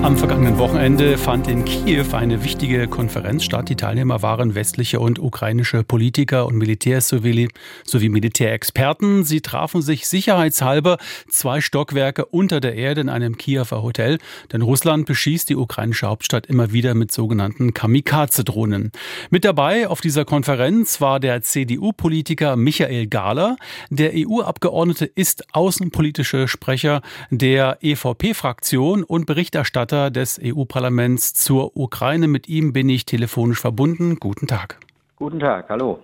Am vergangenen Wochenende fand in Kiew eine wichtige Konferenz statt. Die Teilnehmer waren westliche und ukrainische Politiker und Militärs sowie, sowie Militärexperten. Sie trafen sich sicherheitshalber zwei Stockwerke unter der Erde in einem Kiewer Hotel, denn Russland beschießt die ukrainische Hauptstadt immer wieder mit sogenannten Kamikaze-Drohnen. Mit dabei auf dieser Konferenz war der CDU-Politiker Michael Gahler. Der EU-Abgeordnete ist außenpolitische Sprecher der EVP-Fraktion und Berichterstatter Berichterstatter des EU-Parlaments zur Ukraine. Mit ihm bin ich telefonisch verbunden. Guten Tag. Guten Tag, hallo.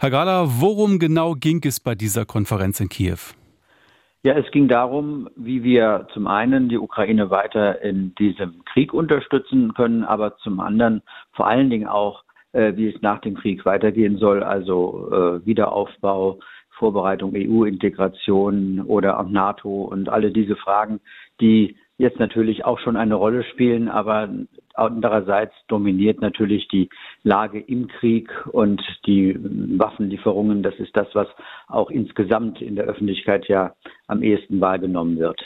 Herr Gala, worum genau ging es bei dieser Konferenz in Kiew? Ja, es ging darum, wie wir zum einen die Ukraine weiter in diesem Krieg unterstützen können, aber zum anderen vor allen Dingen auch, äh, wie es nach dem Krieg weitergehen soll, also äh, Wiederaufbau, Vorbereitung EU-Integration oder auch NATO und alle diese Fragen, die jetzt natürlich auch schon eine Rolle spielen, aber andererseits dominiert natürlich die Lage im Krieg und die Waffenlieferungen. Das ist das, was auch insgesamt in der Öffentlichkeit ja am ehesten wahrgenommen wird.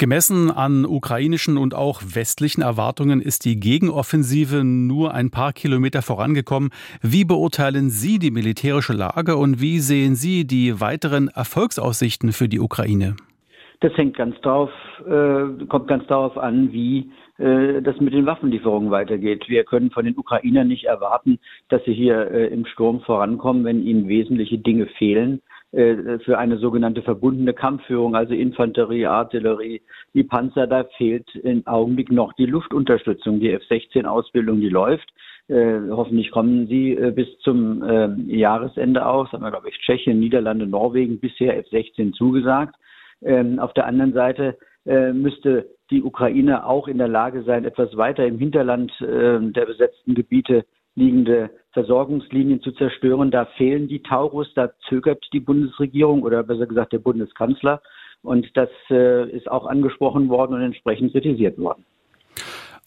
Gemessen an ukrainischen und auch westlichen Erwartungen ist die Gegenoffensive nur ein paar Kilometer vorangekommen. Wie beurteilen Sie die militärische Lage und wie sehen Sie die weiteren Erfolgsaussichten für die Ukraine? Das hängt ganz drauf, äh, kommt ganz darauf an, wie äh, das mit den Waffenlieferungen weitergeht. Wir können von den Ukrainern nicht erwarten, dass sie hier äh, im Sturm vorankommen, wenn ihnen wesentliche Dinge fehlen äh, für eine sogenannte verbundene Kampfführung, also Infanterie, Artillerie, die Panzer, da fehlt im Augenblick noch die Luftunterstützung. Die F-16-Ausbildung, die läuft. Äh, hoffentlich kommen sie äh, bis zum äh, Jahresende aus. Haben wir, glaube ich, Tschechien, Niederlande, Norwegen bisher F-16 zugesagt. Ähm, auf der anderen Seite äh, müsste die Ukraine auch in der Lage sein, etwas weiter im Hinterland äh, der besetzten Gebiete liegende Versorgungslinien zu zerstören. Da fehlen die Taurus, da zögert die Bundesregierung oder besser gesagt der Bundeskanzler. Und das äh, ist auch angesprochen worden und entsprechend kritisiert worden.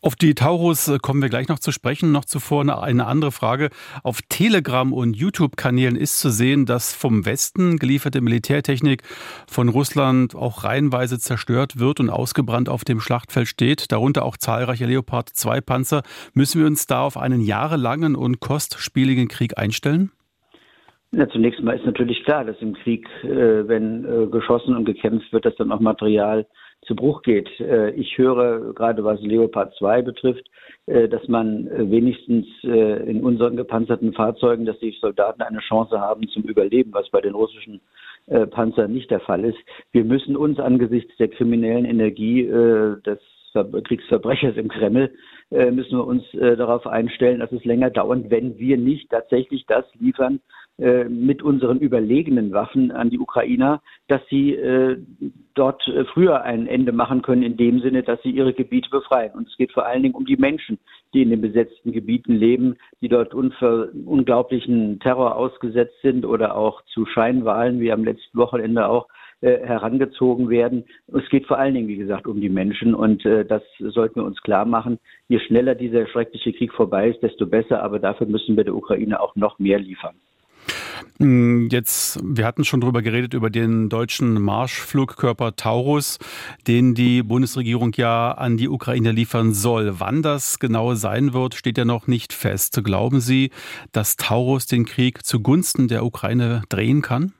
Auf die Taurus äh, kommen wir gleich noch zu sprechen. Noch zuvor eine andere Frage. Auf Telegram und YouTube-Kanälen ist zu sehen, dass vom Westen gelieferte Militärtechnik von Russland auch reihenweise zerstört wird und ausgebrannt auf dem Schlachtfeld steht. Darunter auch zahlreiche Leopard 2 Panzer. Müssen wir uns da auf einen jahrelangen und kostspieligen Krieg einstellen? Ja, zunächst mal ist natürlich klar, dass im Krieg, äh, wenn äh, geschossen und gekämpft wird, dass dann auch Material zu Bruch geht. Äh, ich höre gerade was Leopard 2 betrifft, äh, dass man äh, wenigstens in unseren gepanzerten Fahrzeugen, dass die Soldaten eine Chance haben zum Überleben, was bei den russischen Panzern nicht der Fall ist. Wir müssen uns angesichts der kriminellen Energie des Kriegsverbrechers im Kreml müssen wir uns darauf einstellen, dass es länger dauert, wenn wir nicht tatsächlich das liefern, äh, mit unseren überlegenen Waffen an die Ukrainer, dass sie äh, dort äh, früher ein Ende machen können, in dem Sinne, dass sie ihre Gebiete befreien. Und es geht vor allen Dingen um die Menschen, die in den besetzten Gebieten leben, die dort unglaublichen Terror ausgesetzt sind oder auch zu Scheinwahlen, wie am letzten Wochenende auch, äh, herangezogen werden. Es geht vor allen Dingen, wie gesagt, um die Menschen und äh, das sollten wir uns klar machen. Je schneller dieser schreckliche Krieg vorbei ist, desto besser, aber dafür müssen wir der Ukraine auch noch mehr liefern. Hm, jetzt, wir hatten schon darüber geredet, über den deutschen Marschflugkörper Taurus, den die Bundesregierung ja an die Ukraine liefern soll. Wann das genau sein wird, steht ja noch nicht fest. Glauben Sie, dass Taurus den Krieg zugunsten der Ukraine drehen kann?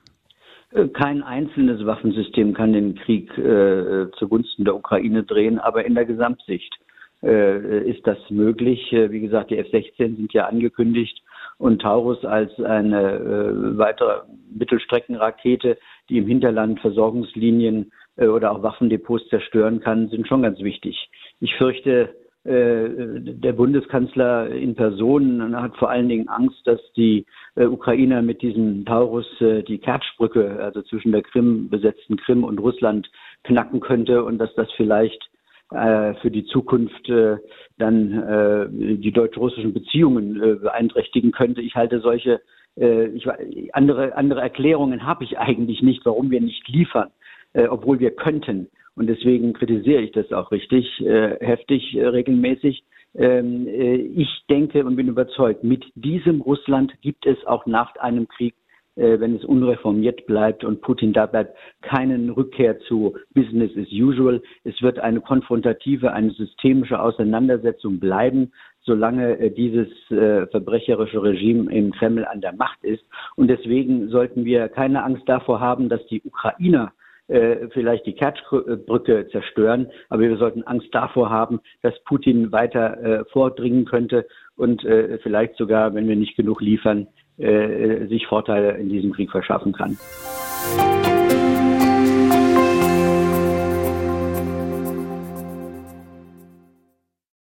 Kein einzelnes Waffensystem kann den Krieg äh, zugunsten der Ukraine drehen, aber in der Gesamtsicht äh, ist das möglich. Äh, wie gesagt, die F-16 sind ja angekündigt und Taurus als eine äh, weitere Mittelstreckenrakete, die im Hinterland Versorgungslinien äh, oder auch Waffendepots zerstören kann, sind schon ganz wichtig. Ich fürchte, der Bundeskanzler in Person hat vor allen Dingen Angst, dass die äh, Ukrainer mit diesem Taurus äh, die Kertschbrücke, also zwischen der Krim, besetzten Krim und Russland knacken könnte und dass das vielleicht äh, für die Zukunft äh, dann äh, die deutsch-russischen Beziehungen äh, beeinträchtigen könnte. Ich halte solche äh, ich, andere andere Erklärungen habe ich eigentlich nicht, warum wir nicht liefern, äh, obwohl wir könnten. Und deswegen kritisiere ich das auch richtig äh, heftig äh, regelmäßig. Ähm, äh, ich denke und bin überzeugt, mit diesem Russland gibt es auch nach einem Krieg äh, wenn es unreformiert bleibt und Putin da bleibt, keinen Rückkehr zu Business as usual. Es wird eine konfrontative, eine systemische Auseinandersetzung bleiben, solange äh, dieses äh, verbrecherische Regime im Kreml an der Macht ist. Und deswegen sollten wir keine Angst davor haben, dass die Ukrainer äh, vielleicht die Kertschbrücke zerstören, aber wir sollten Angst davor haben, dass Putin weiter äh, vordringen könnte und äh, vielleicht sogar, wenn wir nicht genug liefern, sich Vorteile in diesem Krieg verschaffen kann.